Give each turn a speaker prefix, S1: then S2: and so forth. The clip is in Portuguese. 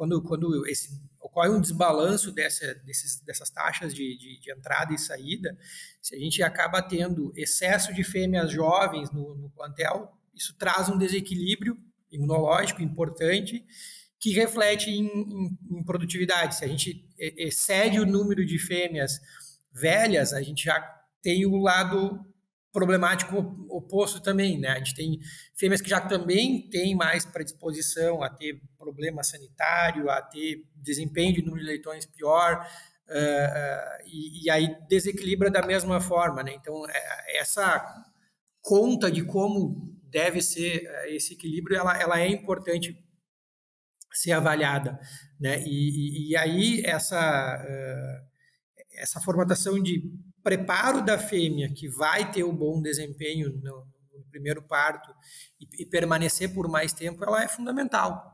S1: quando, quando esse, ocorre um desbalanço dessa, desses, dessas taxas de, de, de, entrada e saída, se a gente acaba tendo excesso de fêmeas jovens no, no plantel, isso traz um desequilíbrio imunológico importante que reflete em, em, em, produtividade. Se a gente excede o número de fêmeas velhas, a gente já tem o lado problemático oposto também, né? A gente tem fêmeas que já também têm mais predisposição a ter problema sanitário, a ter desempenho de número de leitões pior, uh, uh, e, e, aí desequilibra da mesma forma, né? Então, é, essa conta de como deve ser esse equilíbrio, ela, ela é importante ser avaliada, né? E, e, e aí essa uh, essa formatação de preparo da fêmea que vai ter o um bom desempenho no, no primeiro parto e, e, permanecer por mais tempo, ela é fundamental.